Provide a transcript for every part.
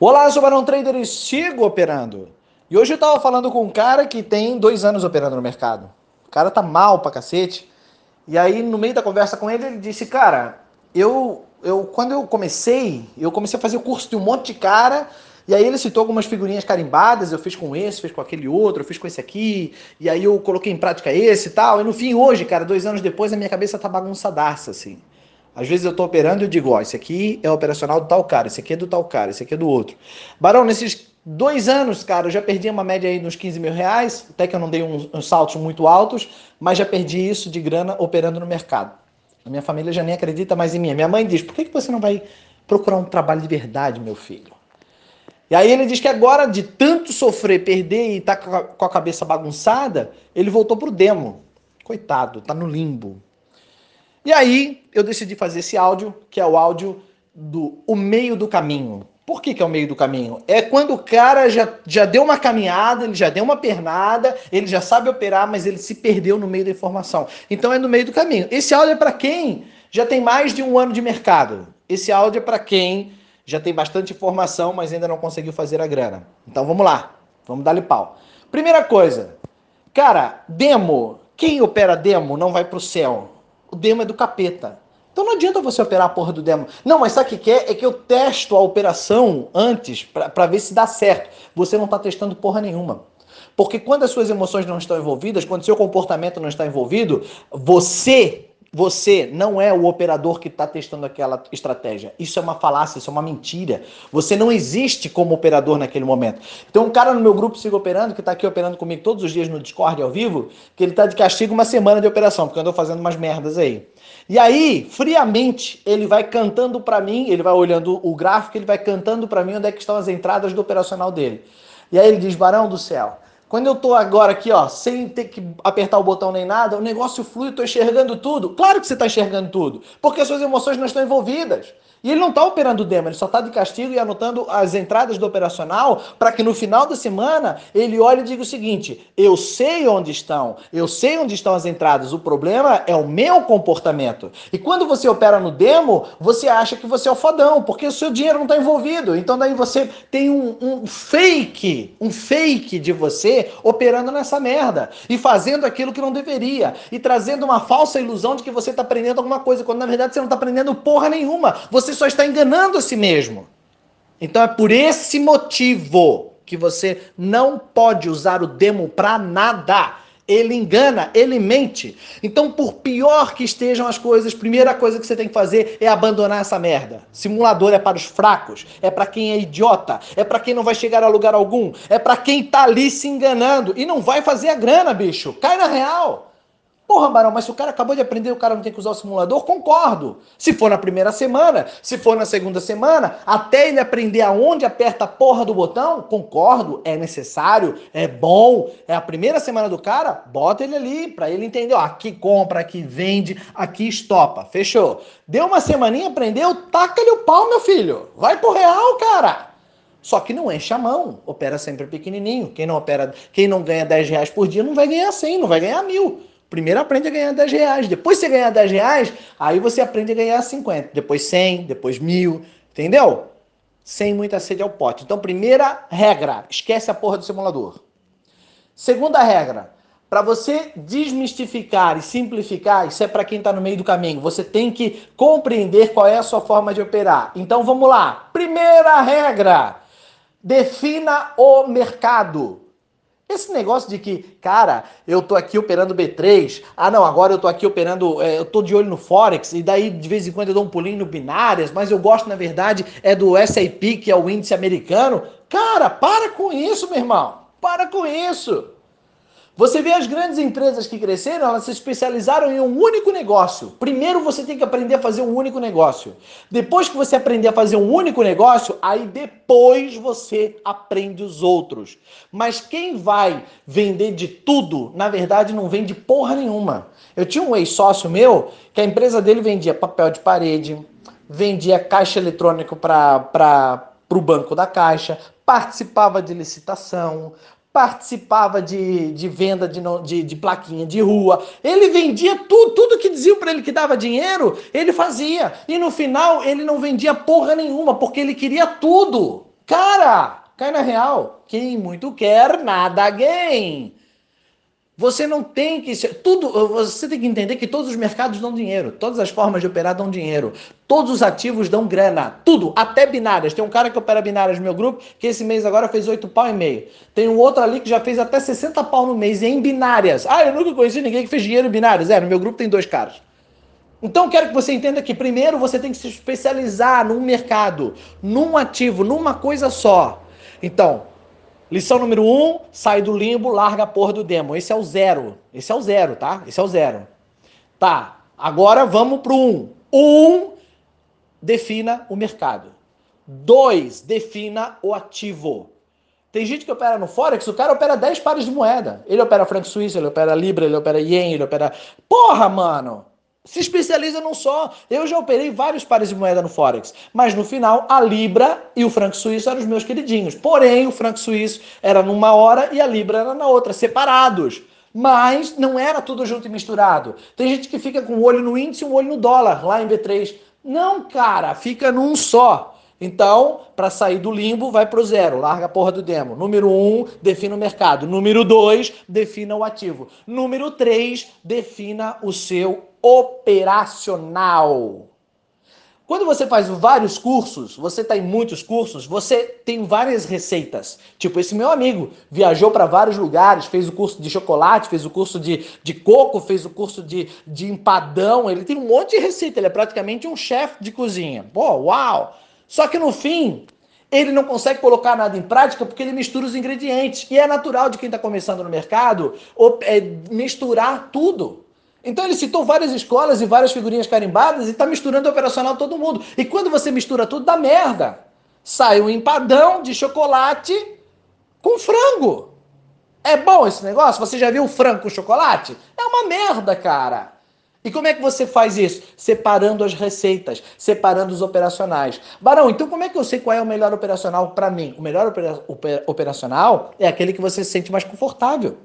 Olá, sou o Barão Trader e sigo operando. E hoje eu tava falando com um cara que tem dois anos operando no mercado. O cara tá mal pra cacete. E aí, no meio da conversa com ele, ele disse, cara, eu, eu quando eu comecei, eu comecei a fazer o curso de um monte de cara, e aí ele citou algumas figurinhas carimbadas, eu fiz com esse, fiz com aquele outro, eu fiz com esse aqui, e aí eu coloquei em prática esse e tal. E no fim, hoje, cara, dois anos depois, a minha cabeça tá bagunçadaça, assim. Às vezes eu estou operando e eu digo, ó, esse aqui é operacional do tal cara, esse aqui é do tal cara, esse aqui é do outro. Barão, nesses dois anos, cara, eu já perdi uma média aí nos 15 mil reais, até que eu não dei uns, uns saltos muito altos, mas já perdi isso de grana operando no mercado. A minha família já nem acredita mais em mim. Minha mãe diz, por que, que você não vai procurar um trabalho de verdade, meu filho? E aí ele diz que agora, de tanto sofrer, perder e estar tá com a cabeça bagunçada, ele voltou pro demo. Coitado, tá no limbo. E aí eu decidi fazer esse áudio, que é o áudio do o meio do caminho. Por que, que é o meio do caminho? É quando o cara já, já deu uma caminhada, ele já deu uma pernada, ele já sabe operar, mas ele se perdeu no meio da informação. Então é no meio do caminho. Esse áudio é para quem já tem mais de um ano de mercado. Esse áudio é para quem já tem bastante informação, mas ainda não conseguiu fazer a grana. Então vamos lá, vamos dar-lhe pau. Primeira coisa, cara, demo. Quem opera demo não vai para o céu o demo é do capeta. Então não adianta você operar a porra do demo. Não, mas sabe o que é? É que eu testo a operação antes para ver se dá certo. Você não está testando porra nenhuma. Porque quando as suas emoções não estão envolvidas, quando seu comportamento não está envolvido, você você não é o operador que está testando aquela estratégia. Isso é uma falácia, isso é uma mentira. Você não existe como operador naquele momento. Então, um cara no meu grupo Siga Operando, que está aqui operando comigo todos os dias no Discord ao vivo, que ele está de castigo uma semana de operação, porque eu ando fazendo umas merdas aí. E aí, friamente, ele vai cantando para mim, ele vai olhando o gráfico, ele vai cantando para mim onde é que estão as entradas do operacional dele. E aí ele diz: Barão do céu, quando eu tô agora aqui, ó, sem ter que apertar o botão nem nada, o negócio flui, eu tô enxergando tudo. Claro que você tá enxergando tudo, porque as suas emoções não estão envolvidas. E ele não está operando o demo, ele só está de castigo e anotando as entradas do operacional para que no final da semana ele olhe e diga o seguinte: eu sei onde estão, eu sei onde estão as entradas, o problema é o meu comportamento. E quando você opera no demo, você acha que você é o fodão, porque o seu dinheiro não está envolvido. Então daí você tem um, um fake, um fake de você operando nessa merda e fazendo aquilo que não deveria e trazendo uma falsa ilusão de que você está aprendendo alguma coisa, quando na verdade você não está aprendendo porra nenhuma. Você só está enganando a si mesmo. Então é por esse motivo que você não pode usar o demo para nada. Ele engana, ele mente. Então, por pior que estejam as coisas, primeira coisa que você tem que fazer é abandonar essa merda. Simulador é para os fracos, é para quem é idiota, é para quem não vai chegar a lugar algum, é para quem tá ali se enganando e não vai fazer a grana, bicho. Cai na real. Porra, Barão, mas se o cara acabou de aprender, o cara não tem que usar o simulador? Concordo. Se for na primeira semana, se for na segunda semana, até ele aprender aonde aperta a porra do botão, concordo, é necessário, é bom. É a primeira semana do cara, bota ele ali para ele entender, ó, aqui compra, aqui vende, aqui estopa. Fechou. Deu uma semaninha, aprendeu, taca-lhe o pau, meu filho. Vai pro real, cara. Só que não enche a mão, opera sempre pequenininho. Quem não opera, quem não ganha 10 reais por dia não vai ganhar 100, não vai ganhar mil. Primeiro aprende a ganhar 10 reais. Depois você ganhar 10 reais, aí você aprende a ganhar 50. Depois 100, depois mil. Entendeu? Sem muita sede ao pote. Então, primeira regra: esquece a porra do simulador. Segunda regra: para você desmistificar e simplificar, isso é para quem está no meio do caminho. Você tem que compreender qual é a sua forma de operar. Então vamos lá. Primeira regra: defina o mercado. Esse negócio de que, cara, eu tô aqui operando B3, ah não, agora eu tô aqui operando, é, eu tô de olho no Forex, e daí de vez em quando eu dou um pulinho no binárias, mas eu gosto, na verdade, é do SAP, que é o índice americano. Cara, para com isso, meu irmão. Para com isso. Você vê as grandes empresas que cresceram, elas se especializaram em um único negócio. Primeiro você tem que aprender a fazer um único negócio. Depois que você aprender a fazer um único negócio, aí depois você aprende os outros. Mas quem vai vender de tudo, na verdade não vende porra nenhuma. Eu tinha um ex-sócio meu que a empresa dele vendia papel de parede, vendia caixa eletrônico para o banco da caixa, participava de licitação, participava de, de venda de, de, de, plaquinha de rua, ele vendia tudo, tudo que diziam para ele que dava dinheiro, ele fazia. E no final ele não vendia porra nenhuma, porque ele queria tudo. Cara, cai na real. Quem muito quer, nada ganha. Você não tem que ser. Tudo. Você tem que entender que todos os mercados dão dinheiro. Todas as formas de operar dão dinheiro. Todos os ativos dão grana. Tudo. Até binárias. Tem um cara que opera binárias no meu grupo que esse mês agora fez 8 pau e meio. Tem um outro ali que já fez até 60 pau no mês em binárias. Ah, eu nunca conheci ninguém que fez dinheiro em binárias. É, no meu grupo tem dois caras. Então quero que você entenda que primeiro você tem que se especializar num mercado, num ativo, numa coisa só. Então, Lição número um, sai do limbo, larga a porra do demo. Esse é o zero. Esse é o zero, tá? Esse é o zero. Tá, agora vamos pro um. Um, defina o mercado. Dois, defina o ativo. Tem gente que opera no Forex, o cara opera 10 pares de moeda. Ele opera franco suíço, ele opera libra, ele opera yen, ele opera... Porra, mano! Se especializa num só. Eu já operei vários pares de moeda no Forex, mas no final a Libra e o franco suíço eram os meus queridinhos. Porém, o franco suíço era numa hora e a Libra era na outra, separados. Mas não era tudo junto e misturado. Tem gente que fica com um olho no índice e um olho no dólar, lá em B3. Não, cara, fica num só. Então, para sair do limbo, vai para o zero, larga a porra do demo. Número um, defina o mercado. Número dois, defina o ativo. Número três, defina o seu operacional. Quando você faz vários cursos, você está em muitos cursos, você tem várias receitas. Tipo, esse meu amigo viajou para vários lugares, fez o curso de chocolate, fez o curso de, de coco, fez o curso de, de empadão. Ele tem um monte de receita, ele é praticamente um chefe de cozinha. Pô, uau! Só que no fim, ele não consegue colocar nada em prática porque ele mistura os ingredientes. E é natural de quem está começando no mercado é, misturar tudo. Então ele citou várias escolas e várias figurinhas carimbadas e está misturando operacional todo mundo. E quando você mistura tudo, dá merda. Sai um empadão de chocolate com frango. É bom esse negócio? Você já viu frango com chocolate? É uma merda, cara. E como é que você faz isso? Separando as receitas, separando os operacionais. Barão, então como é que eu sei qual é o melhor operacional para mim? O melhor operacional é aquele que você se sente mais confortável.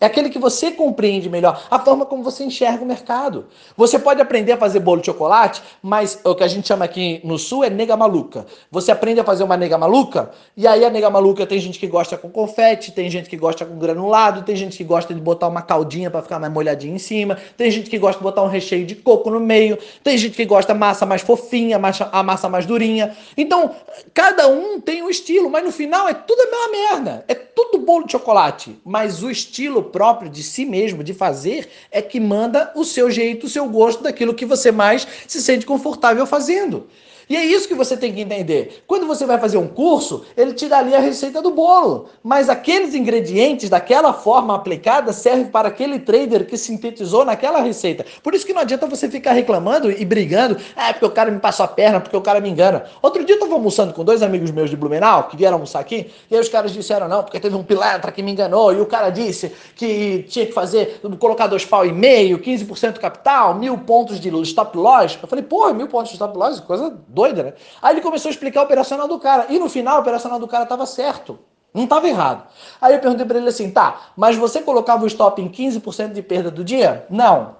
É aquele que você compreende melhor, a forma como você enxerga o mercado. Você pode aprender a fazer bolo de chocolate, mas o que a gente chama aqui no sul é nega maluca. Você aprende a fazer uma nega maluca, e aí a nega maluca tem gente que gosta com confete, tem gente que gosta com granulado, tem gente que gosta de botar uma caldinha para ficar mais molhadinha em cima, tem gente que gosta de botar um recheio de coco no meio, tem gente que gosta massa mais fofinha, a massa mais durinha. Então, cada um tem um estilo, mas no final é tudo a mesma merda. É tudo bolo de chocolate, mas o estilo próprio de si mesmo, de fazer, é que manda o seu jeito, o seu gosto daquilo que você mais se sente confortável fazendo. E é isso que você tem que entender. Quando você vai fazer um curso, ele te dá ali a receita do bolo. Mas aqueles ingredientes, daquela forma aplicada, servem para aquele trader que sintetizou naquela receita. Por isso que não adianta você ficar reclamando e brigando. Ah, é porque o cara me passou a perna, porque o cara me engana. Outro dia eu estava almoçando com dois amigos meus de Blumenau, que vieram almoçar aqui, e aí os caras disseram, não, porque teve um pilantra que me enganou, e o cara disse que tinha que fazer, colocar dois pau e meio, 15% capital, mil pontos de stop loss. Eu falei, porra, mil pontos de stop loss, coisa doida, né? Aí ele começou a explicar o operacional do cara. E no final, o operacional do cara estava certo. Não estava errado. Aí eu perguntei para ele assim: tá, mas você colocava o stop em 15% de perda do dia? Não.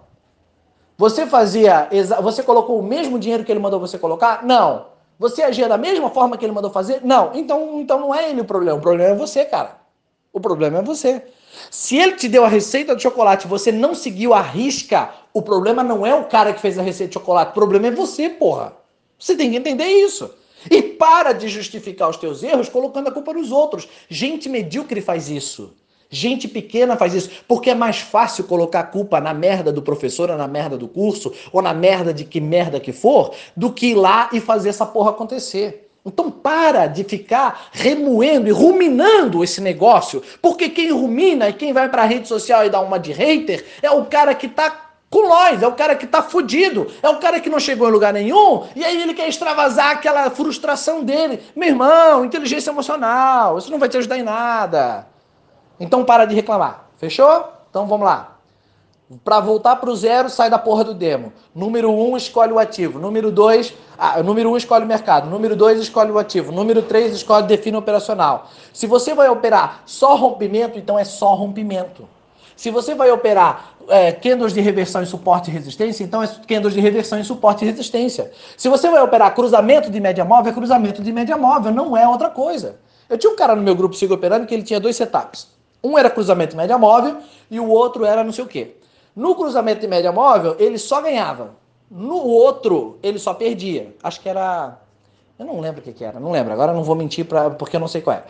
Você fazia. Você colocou o mesmo dinheiro que ele mandou você colocar? Não. Você agia da mesma forma que ele mandou fazer? Não. Então, então não é ele o problema. O problema é você, cara. O problema é você. Se ele te deu a receita de chocolate e você não seguiu a risca, o problema não é o cara que fez a receita de chocolate. O problema é você, porra. Você tem que entender isso. E para de justificar os teus erros colocando a culpa nos outros. Gente medíocre faz isso. Gente pequena faz isso, porque é mais fácil colocar a culpa na merda do professor, ou na merda do curso, ou na merda de que merda que for, do que ir lá e fazer essa porra acontecer. Então para de ficar remoendo e ruminando esse negócio, porque quem rumina e quem vai para a rede social e dá uma de hater é o cara que tá com nós, é o cara que tá fudido, é o cara que não chegou em lugar nenhum, e aí ele quer extravasar aquela frustração dele. Meu irmão, inteligência emocional, isso não vai te ajudar em nada. Então para de reclamar, fechou? Então vamos lá. Para voltar para o zero, sai da porra do demo. Número um, escolhe o ativo. Número dois, ah, número um, escolhe o mercado. Número dois, escolhe o ativo. Número três, escolhe define operacional. Se você vai operar só rompimento, então é só rompimento. Se você vai operar é, candles de reversão em suporte e resistência, então é candles de reversão em suporte e resistência. Se você vai operar cruzamento de média móvel, é cruzamento de média móvel, não é outra coisa. Eu tinha um cara no meu grupo Sigo Operando que ele tinha dois setups. Um era cruzamento de média móvel e o outro era não sei o quê. No cruzamento de média móvel, ele só ganhava. No outro, ele só perdia. Acho que era. Eu não lembro o que, que era, não lembro. Agora não vou mentir pra... porque eu não sei qual é.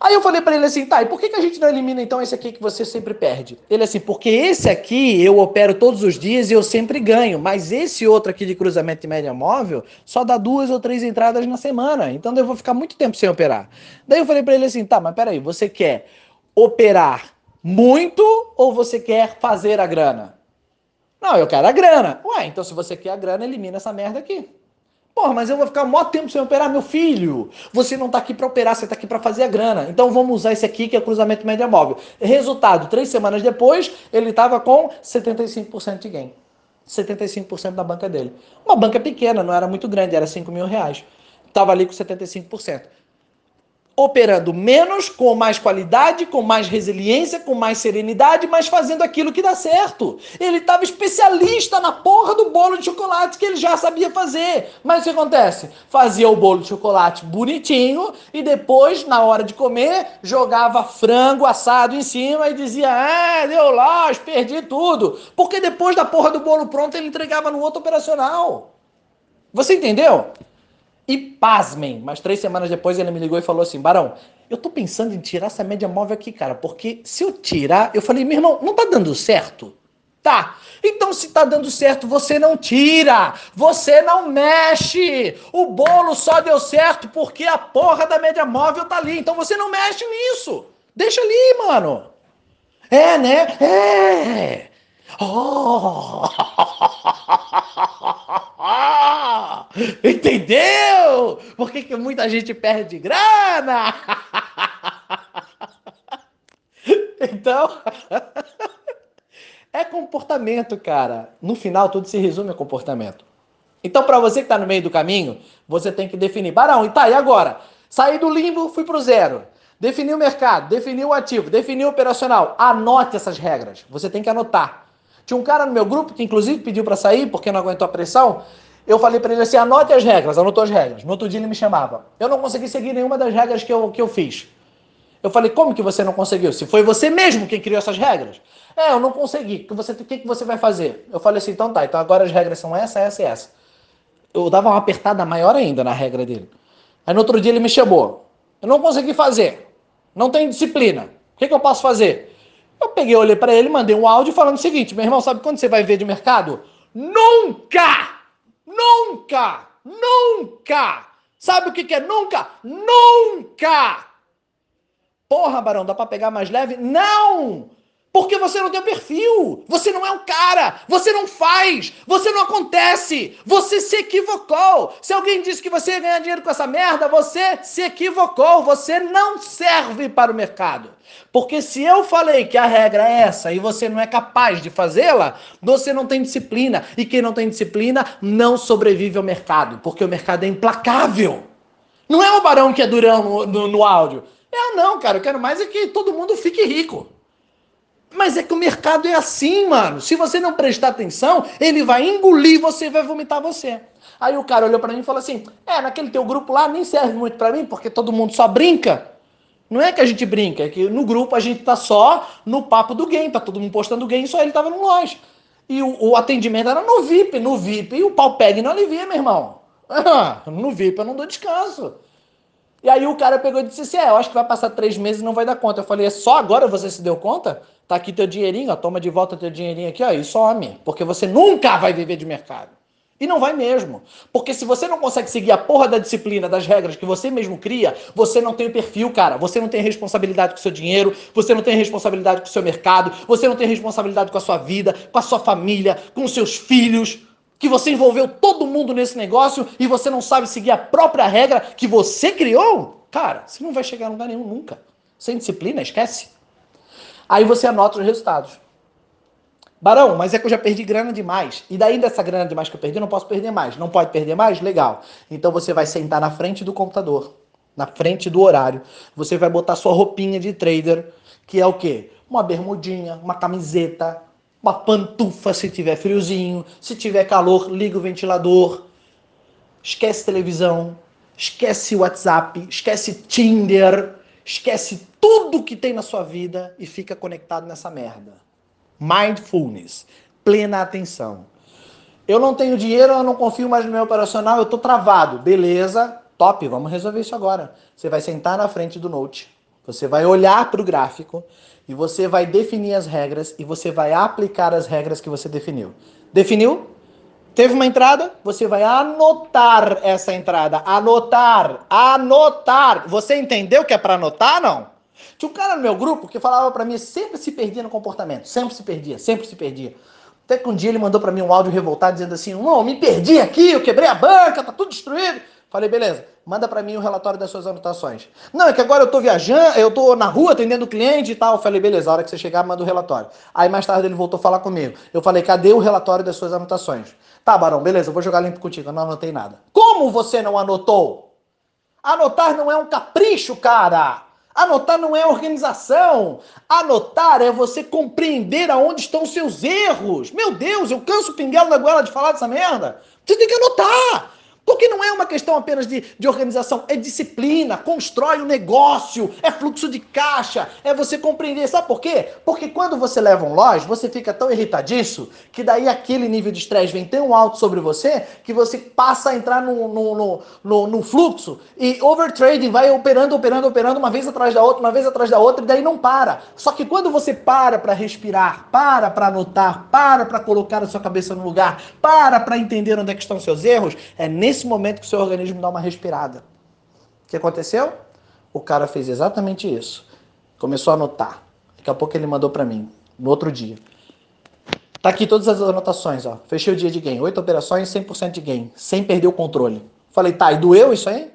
Aí eu falei para ele assim, tá, e por que, que a gente não elimina então esse aqui que você sempre perde? Ele assim, porque esse aqui eu opero todos os dias e eu sempre ganho, mas esse outro aqui de cruzamento de média móvel só dá duas ou três entradas na semana, então eu vou ficar muito tempo sem operar. Daí eu falei para ele assim, tá, mas peraí, você quer operar muito ou você quer fazer a grana? Não, eu quero a grana. Ué, então se você quer a grana, elimina essa merda aqui. Porra, mas eu vou ficar maior tempo sem operar, meu filho. Você não está aqui para operar, você está aqui para fazer a grana. Então vamos usar esse aqui que é cruzamento média móvel. Resultado, três semanas depois, ele estava com 75% de gain. 75% da banca dele. Uma banca pequena, não era muito grande, era 5 mil reais. Estava ali com 75% operando menos, com mais qualidade, com mais resiliência, com mais serenidade, mas fazendo aquilo que dá certo. Ele estava especialista na porra do bolo de chocolate que ele já sabia fazer. Mas o que acontece? Fazia o bolo de chocolate bonitinho e depois, na hora de comer, jogava frango assado em cima e dizia: Ah, deu loss, perdi tudo. Porque depois da porra do bolo pronto, ele entregava no outro operacional. Você entendeu? E pasmem, mas três semanas depois ele me ligou e falou assim: Barão, eu tô pensando em tirar essa média móvel aqui, cara, porque se eu tirar, eu falei, meu irmão, não tá dando certo? Tá. Então, se tá dando certo, você não tira, você não mexe. O bolo só deu certo porque a porra da média móvel tá ali. Então você não mexe nisso. Deixa ali, mano. É, né? É. Oh! Entendeu? Por que, que muita gente perde grana? Então, é comportamento, cara. No final, tudo se resume a comportamento. Então, para você que está no meio do caminho, você tem que definir. Barão, e tá, e agora? Saí do limbo, fui para o zero. Defini o mercado, defini o ativo, defini o operacional. Anote essas regras. Você tem que anotar. Tinha um cara no meu grupo que, inclusive, pediu para sair porque não aguentou a pressão. Eu falei para ele assim: anote as regras, anotou as regras. No outro dia ele me chamava. Eu não consegui seguir nenhuma das regras que eu, que eu fiz. Eu falei: como que você não conseguiu? Se foi você mesmo quem criou essas regras? É, eu não consegui. O que, você, que, que você vai fazer? Eu falei assim: então tá, então agora as regras são essa, essa e essa. Eu dava uma apertada maior ainda na regra dele. Aí no outro dia ele me chamou. Eu não consegui fazer. Não tenho disciplina. O que, que eu posso fazer? Eu peguei, olhei para ele, mandei um áudio falando o seguinte: meu irmão, sabe quando você vai ver de mercado? Nunca! Nunca! Nunca! Sabe o que, que é nunca? Nunca! Porra, Barão, dá pra pegar mais leve? Não! Porque você não tem perfil. Você não é um cara. Você não faz. Você não acontece. Você se equivocou. Se alguém disse que você ia ganhar dinheiro com essa merda, você se equivocou. Você não serve para o mercado. Porque se eu falei que a regra é essa e você não é capaz de fazê-la, você não tem disciplina. E quem não tem disciplina não sobrevive ao mercado. Porque o mercado é implacável. Não é o barão que é durão no, no, no áudio. É, não, cara. Eu quero mais é que todo mundo fique rico. Mas é que o mercado é assim, mano. Se você não prestar atenção, ele vai engolir você e vai vomitar você. Aí o cara olhou para mim e falou assim: É, naquele teu grupo lá nem serve muito para mim, porque todo mundo só brinca. Não é que a gente brinca, é que no grupo a gente tá só no papo do game, tá todo mundo postando game, só ele tava no loja. E o, o, atendimento era no VIP, no VIP, e o pau pega e não alivia, meu irmão. no VIP eu não dou descanso. E aí o cara pegou e disse assim: É, eu acho que vai passar três meses e não vai dar conta. Eu falei: É só agora você se deu conta? Tá aqui teu dinheirinho, ó, toma de volta teu dinheirinho aqui, ó, e some. Porque você nunca vai viver de mercado. E não vai mesmo. Porque se você não consegue seguir a porra da disciplina, das regras que você mesmo cria, você não tem o perfil, cara. Você não tem responsabilidade com o seu dinheiro, você não tem responsabilidade com o seu mercado, você não tem responsabilidade com a sua vida, com a sua família, com os seus filhos. Que você envolveu todo mundo nesse negócio e você não sabe seguir a própria regra que você criou? Cara, você não vai chegar a lugar nenhum nunca. Sem disciplina, esquece. Aí você anota os resultados. Barão, mas é que eu já perdi grana demais. E daí dessa grana demais que eu perdi, eu não posso perder mais. Não pode perder mais? Legal. Então você vai sentar na frente do computador, na frente do horário. Você vai botar sua roupinha de trader, que é o quê? uma bermudinha, uma camiseta, uma pantufa se tiver friozinho, se tiver calor, liga o ventilador. Esquece televisão, esquece WhatsApp, esquece Tinder, esquece tudo que tem na sua vida e fica conectado nessa merda. Mindfulness, plena atenção. Eu não tenho dinheiro, eu não confio mais no meu operacional, eu tô travado. Beleza, top, vamos resolver isso agora. Você vai sentar na frente do Note, você vai olhar para o gráfico e você vai definir as regras e você vai aplicar as regras que você definiu. Definiu? Teve uma entrada? Você vai anotar essa entrada. Anotar, anotar. Você entendeu que é para anotar, não? Tinha um cara no meu grupo que falava para mim, sempre se perdia no comportamento, sempre se perdia, sempre se perdia. Até que um dia ele mandou para mim um áudio revoltado dizendo assim: "Não, me perdi aqui, eu quebrei a banca, tá tudo destruído". Falei, beleza, manda para mim o relatório das suas anotações. Não, é que agora eu tô viajando, eu tô na rua atendendo cliente e tal. Falei, beleza, a hora que você chegar, manda o relatório. Aí mais tarde ele voltou a falar comigo. Eu falei, cadê o relatório das suas anotações? Tá, Barão, beleza, eu vou jogar limpo contigo. Eu não anotei nada. Como você não anotou? Anotar não é um capricho, cara. Anotar não é organização. Anotar é você compreender aonde estão os seus erros. Meu Deus, eu canso o pinguelo da goela de falar dessa merda. Você tem que anotar. Porque não é uma questão apenas de, de organização, é disciplina, constrói um negócio, é fluxo de caixa, é você compreender. Sabe por quê? Porque quando você leva um loja, você fica tão irritadiço que daí aquele nível de estresse vem tão alto sobre você que você passa a entrar no, no, no, no, no fluxo e overtrading vai operando, operando, operando uma vez atrás da outra, uma vez atrás da outra e daí não para. Só que quando você para para respirar, para para anotar, para para colocar a sua cabeça no lugar, para para entender onde é que estão seus erros, é nesse nesse momento que o seu organismo dá uma respirada. O que aconteceu? O cara fez exatamente isso. Começou a anotar. Daqui a pouco ele mandou para mim, no outro dia. Tá aqui todas as anotações, ó. Fechei o dia de gain. Oito operações, 100% de gain. Sem perder o controle. Falei, tá, e doeu isso aí?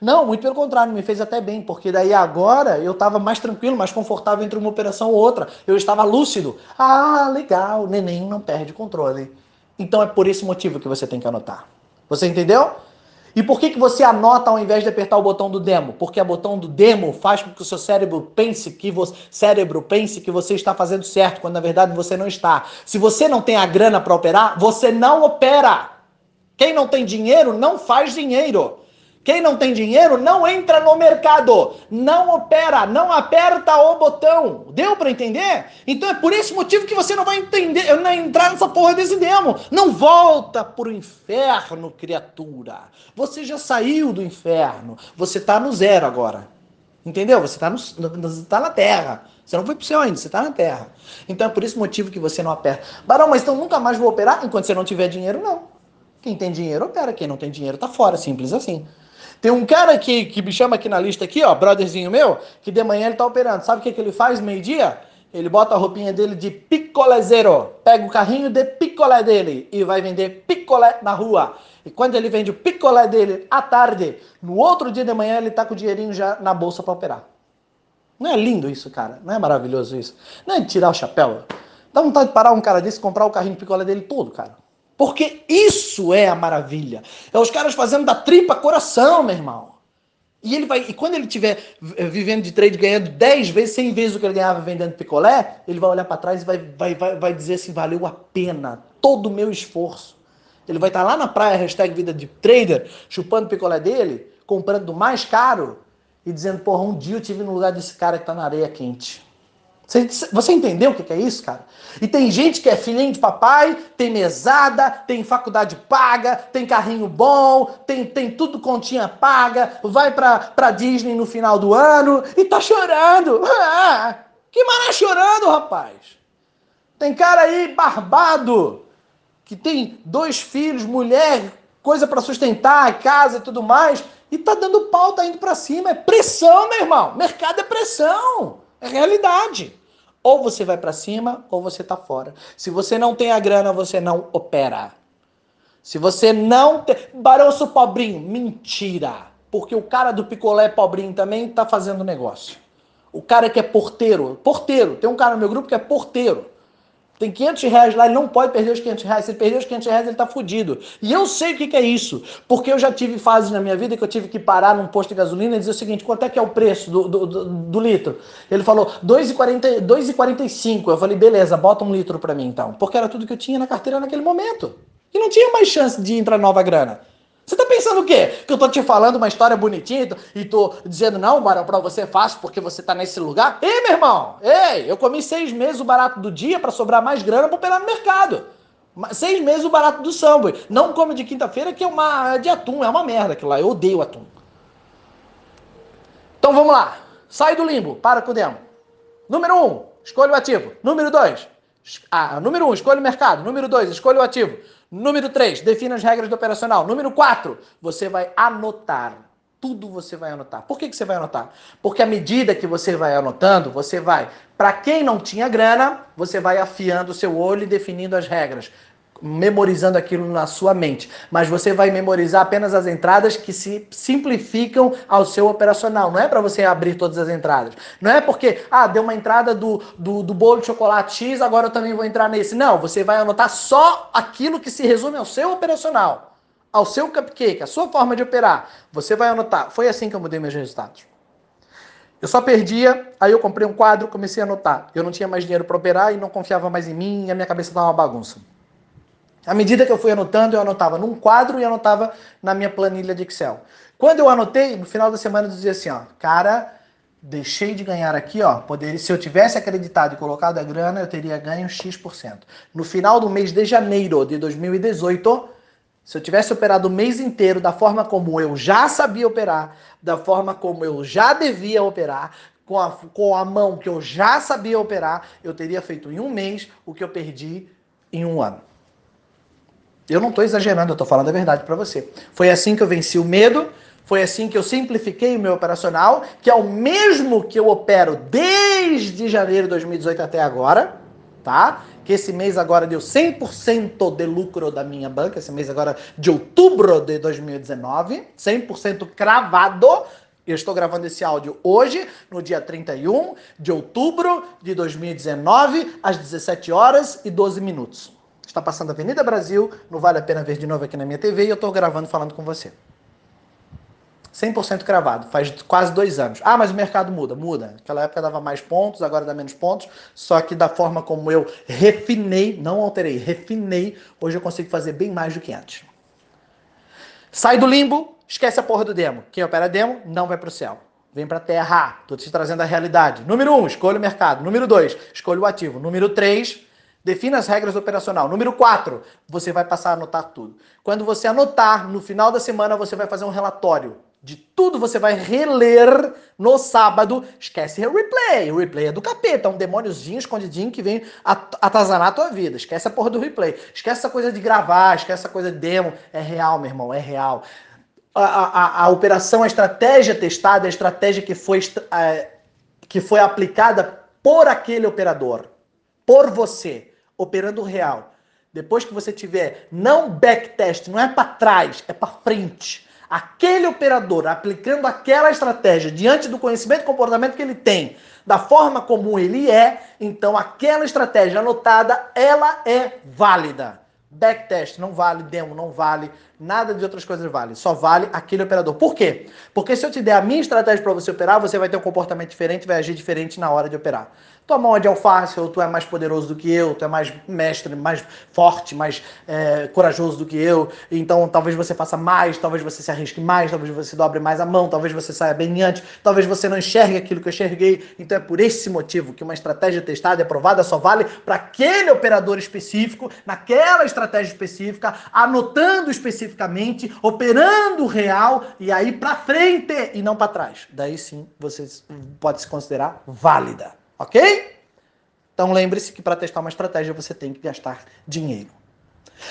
Não, muito pelo contrário, me fez até bem, porque daí agora eu estava mais tranquilo, mais confortável entre uma operação ou outra. Eu estava lúcido. Ah, legal, neném não perde controle. Então é por esse motivo que você tem que anotar. Você entendeu? E por que, que você anota ao invés de apertar o botão do demo? Porque o botão do demo faz com que o seu cérebro pense que você, cérebro pense que você está fazendo certo, quando na verdade você não está. Se você não tem a grana para operar, você não opera. Quem não tem dinheiro não faz dinheiro. Quem não tem dinheiro não entra no mercado, não opera, não aperta o botão. Deu para entender? Então é por esse motivo que você não vai entender, não entrar nessa porra desse demo. Não volta pro inferno, criatura. Você já saiu do inferno. Você tá no zero agora. Entendeu? Você tá, no, tá na terra. Você não foi pro céu ainda, você tá na terra. Então é por esse motivo que você não aperta. Barão, mas então nunca mais vou operar enquanto você não tiver dinheiro? Não. Quem tem dinheiro opera, quem não tem dinheiro tá fora, simples assim. Tem um cara aqui que me chama aqui na lista aqui, ó, brotherzinho meu, que de manhã ele tá operando. Sabe o que, que ele faz meio-dia? Ele bota a roupinha dele de picolézero, pega o carrinho de picolé dele e vai vender picolé na rua. E quando ele vende o picolé dele à tarde, no outro dia de manhã ele tá com o dinheirinho já na bolsa para operar. Não é lindo isso, cara? Não é maravilhoso isso? Não é tirar o chapéu? Dá vontade de parar um cara desse e comprar o carrinho de picolé dele todo, cara. Porque isso é a maravilha. É os caras fazendo da tripa coração, meu irmão. E ele vai, e quando ele estiver vivendo de trade ganhando 10 vezes, 100 vezes o que ele ganhava vendendo picolé, ele vai olhar para trás e vai, vai, vai, vai dizer assim: valeu a pena todo o meu esforço. Ele vai estar lá na praia, hashtag vida de trader, chupando picolé dele, comprando do mais caro e dizendo: porra, um dia eu tive no lugar desse cara que está na areia quente. Você, você entendeu o que é isso, cara? E tem gente que é filhinho de papai, tem mesada, tem faculdade paga, tem carrinho bom, tem, tem tudo continha paga, vai pra, pra Disney no final do ano e tá chorando. Ah, que mané chorando, rapaz? Tem cara aí barbado, que tem dois filhos, mulher, coisa para sustentar, casa e tudo mais, e tá dando pau, tá indo para cima. É pressão, meu irmão. Mercado é pressão. É realidade. Ou você vai para cima ou você tá fora. Se você não tem a grana, você não opera. Se você não tem. Baroço pobrinho, mentira. Porque o cara do picolé pobrinho também tá fazendo negócio. O cara que é porteiro, porteiro, tem um cara no meu grupo que é porteiro. Tem 500 reais lá, ele não pode perder os 500 reais. Se ele perder os 500 reais, ele tá fudido. E eu sei o que, que é isso. Porque eu já tive fases na minha vida que eu tive que parar num posto de gasolina e dizer o seguinte: quanto é que é o preço do, do, do, do litro? Ele falou 2,45. Eu falei, beleza, bota um litro para mim então. Porque era tudo que eu tinha na carteira naquele momento. E não tinha mais chance de entrar nova grana. Você tá pensando o quê? Que eu tô te falando uma história bonitinha e tô dizendo, não, Barão, pra você é fácil porque você tá nesse lugar? Ei, meu irmão! Ei, eu comi seis meses o barato do dia para sobrar mais grana pra operar no mercado. Seis meses o barato do samba. Não come de quinta-feira, que é uma de atum, é uma merda aquilo lá. Eu odeio atum. Então vamos lá. Sai do limbo, para com o demo. Número um, escolha o ativo. Número dois, ah, número um, escolha o mercado. Número dois, escolha o ativo. Número 3, defina as regras do operacional. Número 4, você vai anotar. Tudo você vai anotar. Por que, que você vai anotar? Porque à medida que você vai anotando, você vai. Para quem não tinha grana, você vai afiando o seu olho e definindo as regras memorizando aquilo na sua mente, mas você vai memorizar apenas as entradas que se simplificam ao seu operacional. Não é para você abrir todas as entradas. Não é porque, ah, deu uma entrada do, do, do, bolo de chocolate X, agora eu também vou entrar nesse. Não, você vai anotar só aquilo que se resume ao seu operacional, ao seu cupcake, a sua forma de operar. Você vai anotar. Foi assim que eu mudei meus resultados. Eu só perdia, aí eu comprei um quadro, comecei a anotar. Eu não tinha mais dinheiro para operar e não confiava mais em mim e a minha cabeça estava uma bagunça. À medida que eu fui anotando, eu anotava num quadro e anotava na minha planilha de Excel. Quando eu anotei, no final da semana eu dizia assim, ó, cara, deixei de ganhar aqui, ó, poderia, se eu tivesse acreditado e colocado a grana, eu teria ganho X%. No final do mês de janeiro de 2018, se eu tivesse operado o mês inteiro da forma como eu já sabia operar, da forma como eu já devia operar, com a, com a mão que eu já sabia operar, eu teria feito em um mês o que eu perdi em um ano. Eu não estou exagerando, eu estou falando a verdade para você. Foi assim que eu venci o medo, foi assim que eu simplifiquei o meu operacional, que é o mesmo que eu opero desde janeiro de 2018 até agora, tá? Que esse mês agora deu 100% de lucro da minha banca, esse mês agora de outubro de 2019, 100% cravado. Eu estou gravando esse áudio hoje, no dia 31 de outubro de 2019, às 17 horas e 12 minutos. Está passando Avenida Brasil, não vale a pena ver de novo aqui na minha TV e eu estou gravando falando com você. 100% cravado, faz quase dois anos. Ah, mas o mercado muda, muda. Naquela época dava mais pontos, agora dá menos pontos, só que da forma como eu refinei, não alterei, refinei, hoje eu consigo fazer bem mais do que antes. Sai do limbo, esquece a porra do demo. Quem opera demo não vai para o céu. Vem para a terra. Estou te trazendo a realidade. Número 1, um, escolha o mercado. Número 2, escolha o ativo. Número 3, Defina as regras operacional. Número 4, você vai passar a anotar tudo. Quando você anotar, no final da semana você vai fazer um relatório de tudo, você vai reler no sábado. Esquece replay. O replay é do capeta, é um demôniozinho escondidinho que vem atazanar a tua vida. Esquece a porra do replay. Esquece essa coisa de gravar, esquece essa coisa de demo. É real, meu irmão, é real. A, a, a operação, a estratégia testada, a estratégia que foi, é, que foi aplicada por aquele operador, por você operando real. Depois que você tiver não backtest, não é para trás, é para frente. Aquele operador aplicando aquela estratégia diante do conhecimento e comportamento que ele tem, da forma como ele é, então aquela estratégia anotada, ela é válida. Backtest não vale, demo não vale, nada de outras coisas vale. Só vale aquele operador. Por quê? Porque se eu te der a minha estratégia para você operar, você vai ter um comportamento diferente, vai agir diferente na hora de operar tua mão é de alface, ou tu é mais poderoso do que eu, tu é mais mestre, mais forte, mais é, corajoso do que eu, então talvez você faça mais, talvez você se arrisque mais, talvez você dobre mais a mão, talvez você saia bem antes, talvez você não enxergue aquilo que eu enxerguei. Então é por esse motivo que uma estratégia testada e aprovada só vale para aquele operador específico, naquela estratégia específica, anotando especificamente, operando real e aí para frente e não para trás. Daí sim você pode se considerar válida. Ok? Então lembre-se que para testar uma estratégia você tem que gastar dinheiro.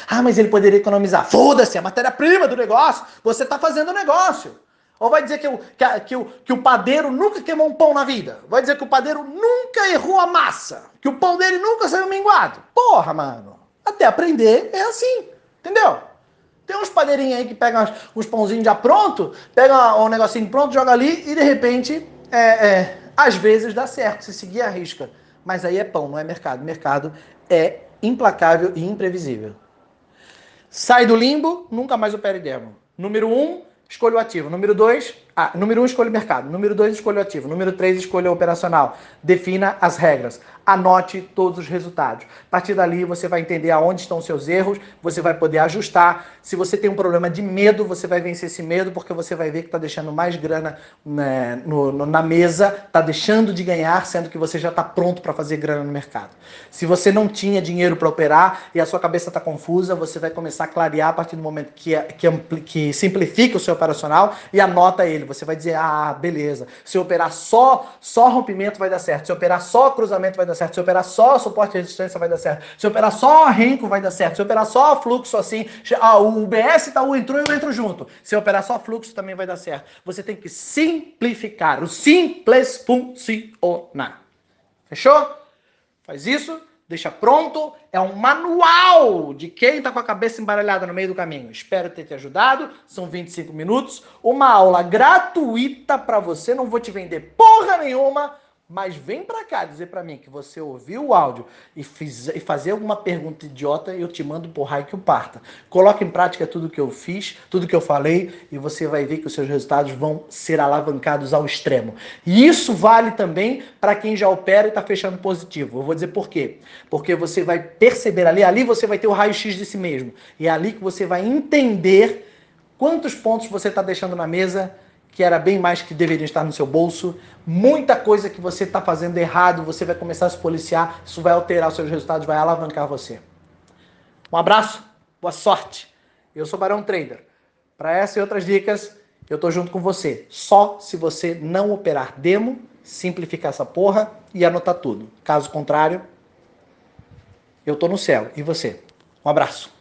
Ah, mas ele poderia economizar. Foda-se, a matéria-prima do negócio. Você está fazendo o negócio. Ou vai dizer que o, que, que, o, que o padeiro nunca queimou um pão na vida? Vai dizer que o padeiro nunca errou a massa? Que o pão dele nunca saiu minguado? Porra, mano. Até aprender é assim. Entendeu? Tem uns padeirinhos aí que pegam os pãozinhos já pronto, pega um negocinho pronto, joga ali e de repente é, é às vezes dá certo, se seguir a risca. Mas aí é pão, não é mercado. Mercado é implacável e imprevisível. Sai do limbo, nunca mais opere demo. Número um, escolha o ativo. Número dois, ah, número um, escolha o mercado. Número dois, escolha o ativo. Número três, escolha o operacional. Defina as regras anote todos os resultados. A partir dali você vai entender aonde estão seus erros, você vai poder ajustar. Se você tem um problema de medo, você vai vencer esse medo porque você vai ver que está deixando mais grana né, no, no, na mesa, está deixando de ganhar, sendo que você já está pronto para fazer grana no mercado. Se você não tinha dinheiro para operar e a sua cabeça está confusa, você vai começar a clarear a partir do momento que, que, que simplifica o seu operacional e anota ele. Você vai dizer, ah, beleza, se operar só, só rompimento vai dar certo, se operar só cruzamento vai dar dar certo. Se operar só suporte e resistência, vai dar certo. Se operar só renco, vai dar certo. Se operar só fluxo assim, ah, o BS tá, o entrou e eu entro junto. Se operar só fluxo, também vai dar certo. Você tem que simplificar. O simples funciona. Fechou? Faz isso, deixa pronto. É um manual de quem está com a cabeça embaralhada no meio do caminho. Espero ter te ajudado. São 25 minutos. Uma aula gratuita para você. Não vou te vender porra nenhuma mas vem para cá dizer para mim que você ouviu o áudio e, fiz, e fazer alguma pergunta idiota eu te mando por raio que o parta. Coloque em prática tudo que eu fiz, tudo que eu falei e você vai ver que os seus resultados vão ser alavancados ao extremo. E isso vale também para quem já opera e está fechando positivo. Eu vou dizer por quê. Porque você vai perceber ali, ali você vai ter o raio-x de si mesmo. E é ali que você vai entender quantos pontos você está deixando na mesa que era bem mais que deveria estar no seu bolso, muita coisa que você está fazendo errado, você vai começar a se policiar, isso vai alterar seus resultados, vai alavancar você. Um abraço, boa sorte. Eu sou Barão Trader. Para essa e outras dicas, eu tô junto com você. Só se você não operar demo, simplificar essa porra e anotar tudo. Caso contrário, eu tô no céu. E você? Um abraço.